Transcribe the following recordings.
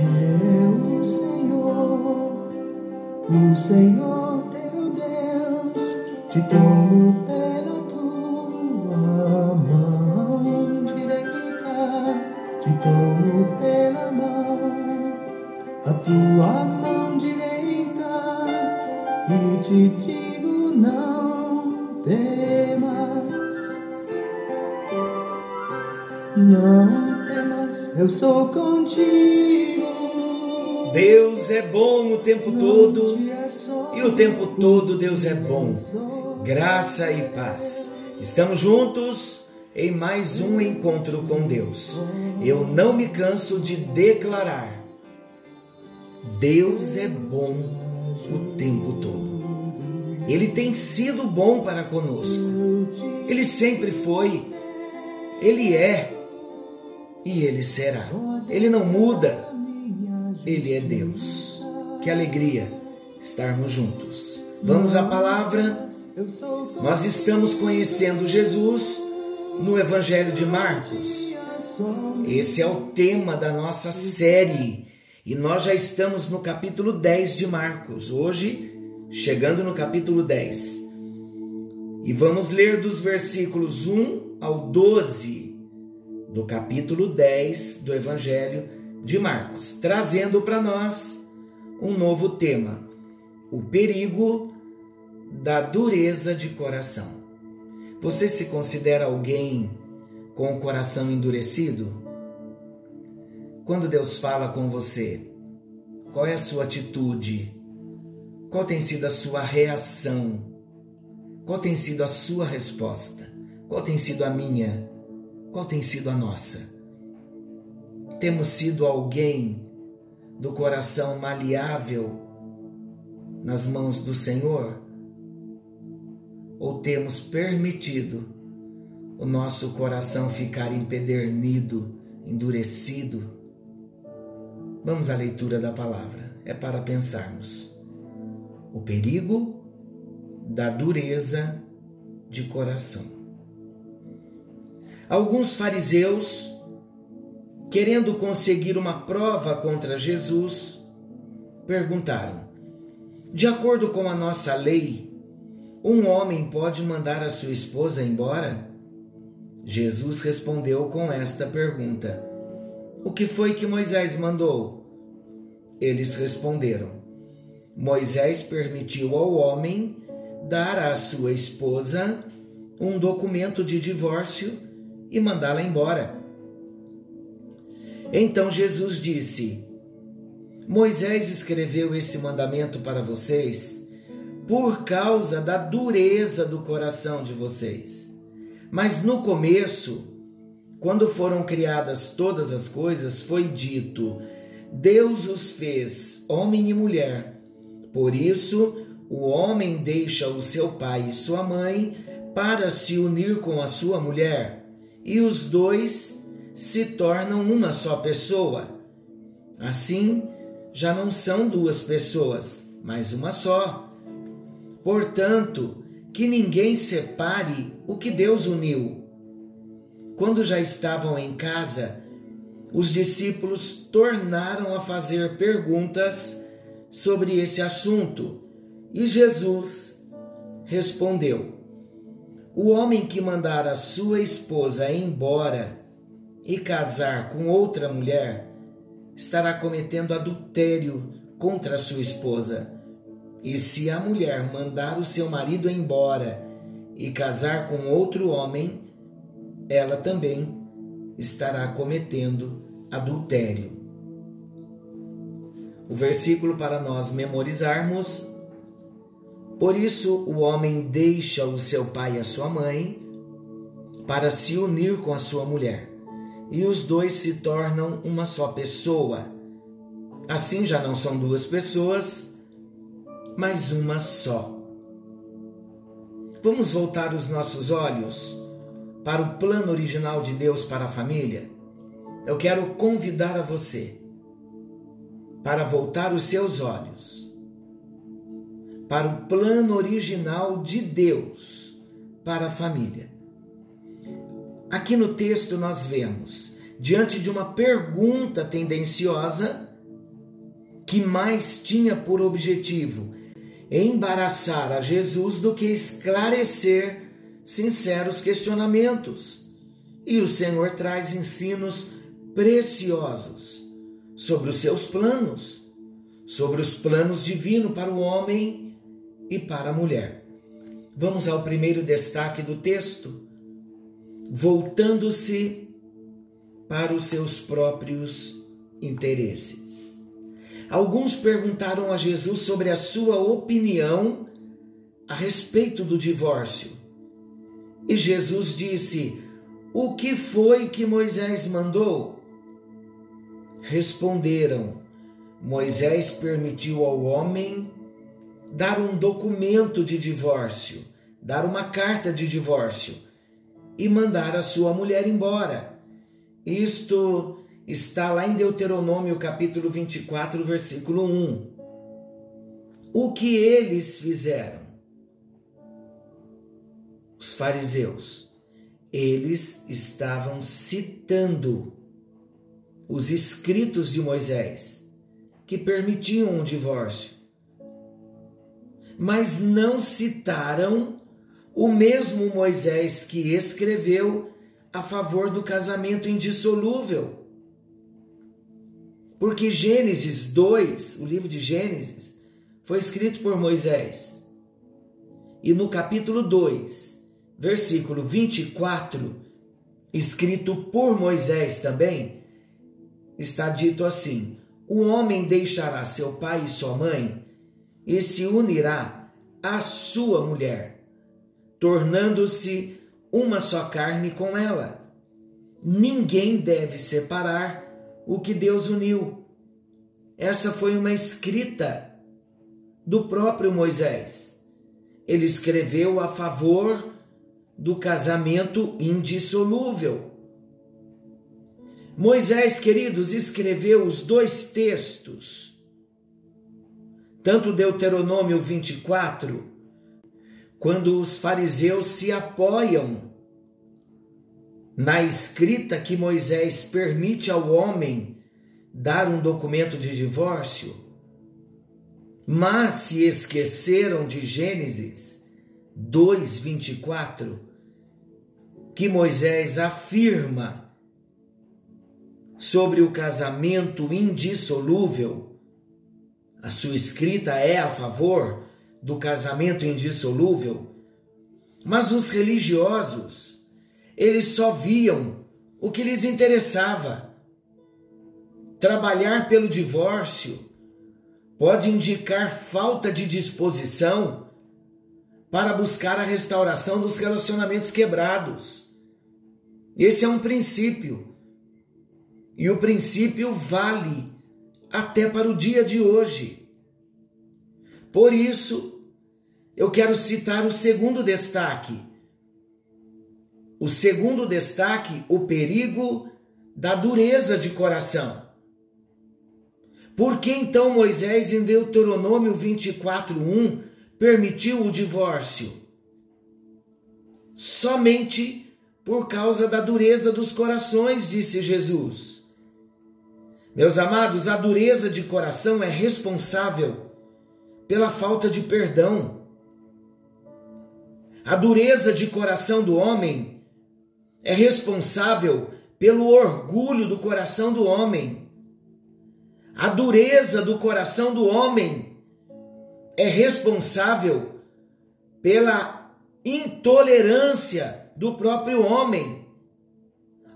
É o Senhor, o Senhor teu Deus, te tomo pela tua mão direita, te tomo pela mão, a tua mão direita, e te digo não temas. Não temas, eu sou contigo. Deus é bom o tempo todo e o tempo todo Deus é bom. Graça e paz. Estamos juntos em mais um encontro com Deus. Eu não me canso de declarar: Deus é bom o tempo todo. Ele tem sido bom para conosco. Ele sempre foi. Ele é e ele será. Ele não muda. Ele é Deus. Que alegria estarmos juntos. Vamos à palavra. Nós estamos conhecendo Jesus no Evangelho de Marcos. Esse é o tema da nossa série e nós já estamos no capítulo 10 de Marcos. Hoje, chegando no capítulo 10. E vamos ler dos versículos 1 ao 12 do capítulo 10 do Evangelho de Marcos, trazendo para nós um novo tema: o perigo da dureza de coração. Você se considera alguém com o coração endurecido? Quando Deus fala com você, qual é a sua atitude? Qual tem sido a sua reação? Qual tem sido a sua resposta? Qual tem sido a minha? Qual tem sido a nossa? Temos sido alguém do coração maleável nas mãos do Senhor? Ou temos permitido o nosso coração ficar empedernido, endurecido? Vamos à leitura da palavra, é para pensarmos. O perigo da dureza de coração. Alguns fariseus, querendo conseguir uma prova contra Jesus, perguntaram: De acordo com a nossa lei, um homem pode mandar a sua esposa embora? Jesus respondeu com esta pergunta: O que foi que Moisés mandou? Eles responderam: Moisés permitiu ao homem dar à sua esposa um documento de divórcio e mandá-la embora. Então Jesus disse: Moisés escreveu esse mandamento para vocês por causa da dureza do coração de vocês. Mas no começo, quando foram criadas todas as coisas, foi dito: Deus os fez homem e mulher. Por isso, o homem deixa o seu pai e sua mãe para se unir com a sua mulher e os dois se tornam uma só pessoa. Assim, já não são duas pessoas, mas uma só. Portanto, que ninguém separe o que Deus uniu. Quando já estavam em casa, os discípulos tornaram a fazer perguntas sobre esse assunto e Jesus respondeu: o homem que mandar a sua esposa embora e casar com outra mulher estará cometendo adultério contra a sua esposa. E se a mulher mandar o seu marido embora e casar com outro homem, ela também estará cometendo adultério. O versículo para nós memorizarmos por isso, o homem deixa o seu pai e a sua mãe para se unir com a sua mulher, e os dois se tornam uma só pessoa. Assim já não são duas pessoas, mas uma só. Vamos voltar os nossos olhos para o plano original de Deus para a família? Eu quero convidar a você para voltar os seus olhos para o plano original de Deus para a família. Aqui no texto nós vemos, diante de uma pergunta tendenciosa, que mais tinha por objetivo embaraçar a Jesus do que esclarecer sinceros questionamentos. E o Senhor traz ensinos preciosos sobre os seus planos, sobre os planos divinos para o homem e para a mulher. Vamos ao primeiro destaque do texto. Voltando-se para os seus próprios interesses. Alguns perguntaram a Jesus sobre a sua opinião a respeito do divórcio. E Jesus disse: O que foi que Moisés mandou? Responderam: Moisés permitiu ao homem dar um documento de divórcio, dar uma carta de divórcio e mandar a sua mulher embora. Isto está lá em Deuteronômio capítulo 24, versículo 1. O que eles fizeram? Os fariseus, eles estavam citando os escritos de Moisés que permitiam o divórcio, mas não citaram o mesmo Moisés que escreveu a favor do casamento indissolúvel. Porque Gênesis 2, o livro de Gênesis, foi escrito por Moisés. E no capítulo 2, versículo 24, escrito por Moisés também, está dito assim: O homem deixará seu pai e sua mãe e se unirá à sua mulher, tornando-se uma só carne com ela. Ninguém deve separar o que Deus uniu. Essa foi uma escrita do próprio Moisés. Ele escreveu a favor do casamento indissolúvel. Moisés, queridos, escreveu os dois textos, tanto Deuteronômio 24, quando os fariseus se apoiam na escrita que Moisés permite ao homem dar um documento de divórcio, mas se esqueceram de Gênesis 2:24, que Moisés afirma sobre o casamento indissolúvel. A sua escrita é a favor do casamento indissolúvel, mas os religiosos, eles só viam o que lhes interessava. Trabalhar pelo divórcio pode indicar falta de disposição para buscar a restauração dos relacionamentos quebrados. Esse é um princípio. E o princípio vale até para o dia de hoje. Por isso, eu quero citar o segundo destaque. O segundo destaque, o perigo da dureza de coração. Por que então Moisés, em Deuteronômio 24:1, permitiu o divórcio? Somente por causa da dureza dos corações, disse Jesus. Meus amados, a dureza de coração é responsável pela falta de perdão. A dureza de coração do homem é responsável pelo orgulho do coração do homem. A dureza do coração do homem é responsável pela intolerância do próprio homem.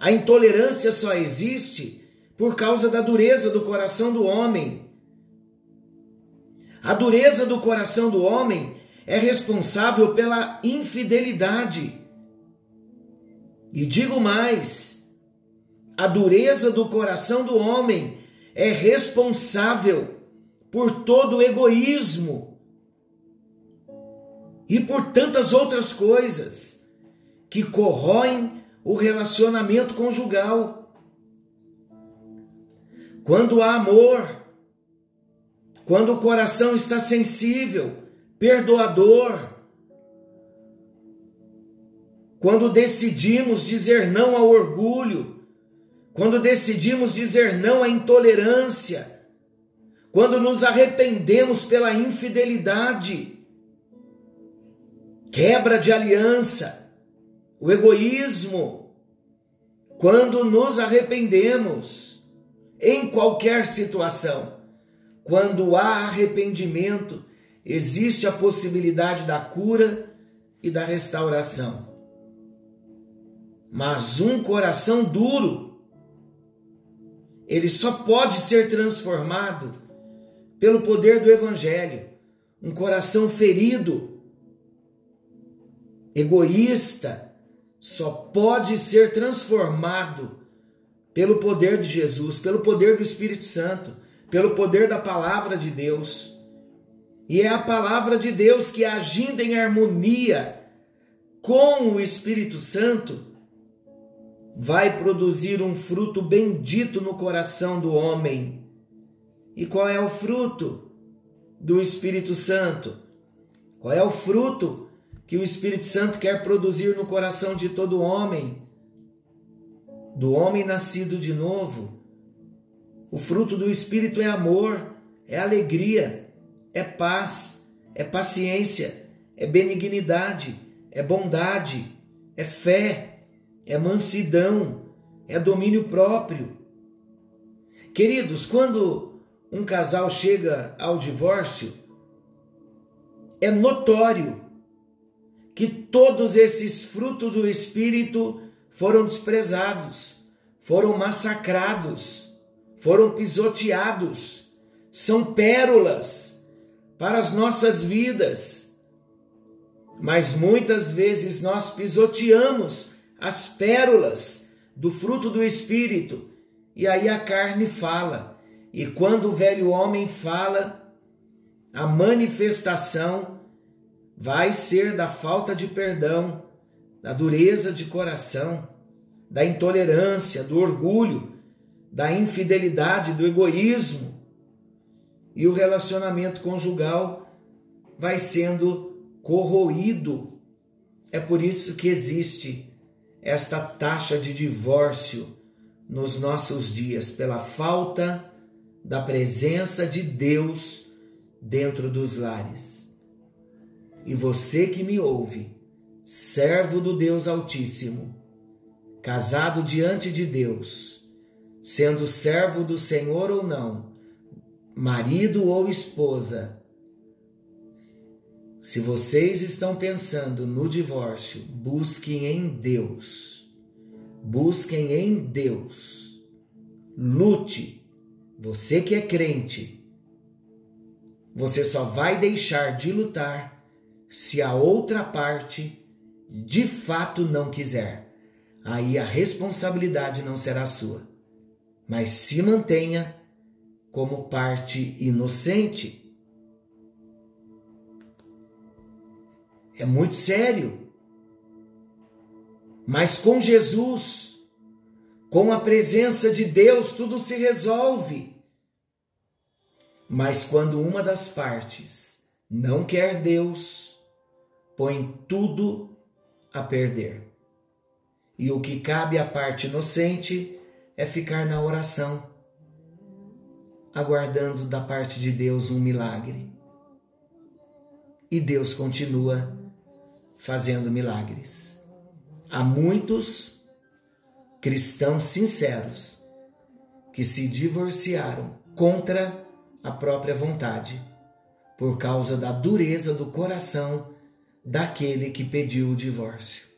A intolerância só existe por causa da dureza do coração do homem. A dureza do coração do homem é responsável pela infidelidade. E digo mais: a dureza do coração do homem é responsável por todo o egoísmo e por tantas outras coisas que corroem o relacionamento conjugal. Quando há amor, quando o coração está sensível, perdoador, quando decidimos dizer não ao orgulho, quando decidimos dizer não à intolerância, quando nos arrependemos pela infidelidade, quebra de aliança, o egoísmo, quando nos arrependemos em qualquer situação, quando há arrependimento, existe a possibilidade da cura e da restauração. Mas um coração duro, ele só pode ser transformado pelo poder do Evangelho. Um coração ferido, egoísta, só pode ser transformado pelo poder de Jesus, pelo poder do Espírito Santo, pelo poder da palavra de Deus. E é a palavra de Deus que, agindo em harmonia com o Espírito Santo, vai produzir um fruto bendito no coração do homem. E qual é o fruto do Espírito Santo? Qual é o fruto que o Espírito Santo quer produzir no coração de todo homem? Do homem nascido de novo. O fruto do Espírito é amor, é alegria, é paz, é paciência, é benignidade, é bondade, é fé, é mansidão, é domínio próprio. Queridos, quando um casal chega ao divórcio, é notório que todos esses frutos do Espírito foram desprezados, foram massacrados, foram pisoteados, são pérolas para as nossas vidas. Mas muitas vezes nós pisoteamos as pérolas do fruto do Espírito e aí a carne fala. E quando o velho homem fala, a manifestação vai ser da falta de perdão, da dureza de coração, da intolerância, do orgulho, da infidelidade, do egoísmo e o relacionamento conjugal vai sendo corroído. É por isso que existe esta taxa de divórcio nos nossos dias, pela falta da presença de Deus dentro dos lares. E você que me ouve, servo do Deus Altíssimo, casado diante de Deus, sendo servo do Senhor ou não, marido ou esposa, se vocês estão pensando no divórcio, busquem em Deus. Busquem em Deus. Lute. Você que é crente, você só vai deixar de lutar se a outra parte de fato não quiser. Aí a responsabilidade não será sua. Mas se mantenha como parte inocente. É muito sério. Mas com Jesus, com a presença de Deus, tudo se resolve. Mas quando uma das partes não quer Deus, põe tudo a perder. E o que cabe à parte inocente é ficar na oração aguardando da parte de Deus um milagre. E Deus continua fazendo milagres. Há muitos cristãos sinceros que se divorciaram contra a própria vontade, por causa da dureza do coração daquele que pediu o divórcio.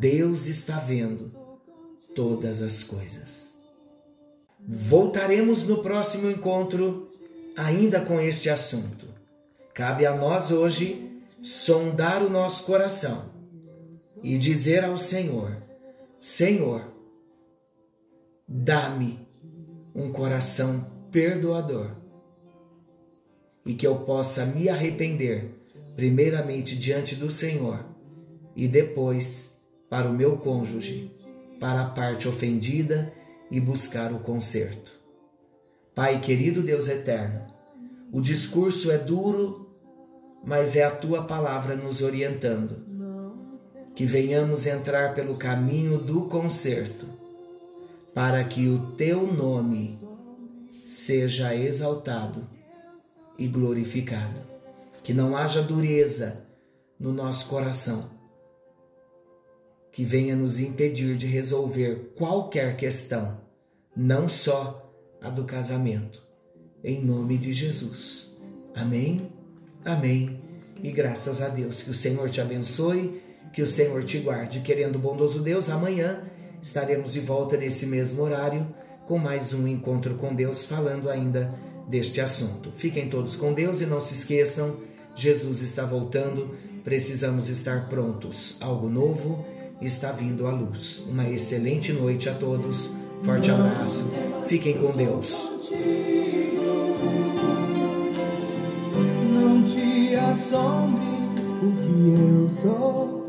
Deus está vendo todas as coisas. Voltaremos no próximo encontro ainda com este assunto. Cabe a nós hoje sondar o nosso coração e dizer ao Senhor: Senhor, dá-me um coração perdoador e que eu possa me arrepender, primeiramente diante do Senhor e depois para o meu cônjuge, para a parte ofendida e buscar o conserto. Pai querido Deus eterno, o discurso é duro, mas é a tua palavra nos orientando. Que venhamos entrar pelo caminho do conserto, para que o teu nome seja exaltado e glorificado. Que não haja dureza no nosso coração que venha nos impedir de resolver qualquer questão, não só a do casamento. Em nome de Jesus. Amém, amém e graças a Deus. Que o Senhor te abençoe, que o Senhor te guarde. Querendo bondoso Deus, amanhã estaremos de volta nesse mesmo horário com mais um encontro com Deus, falando ainda deste assunto. Fiquem todos com Deus e não se esqueçam, Jesus está voltando, precisamos estar prontos. Algo novo está vindo à luz. Uma excelente noite a todos. Forte abraço. Fiquem com Deus. Não te assombres, porque eu sou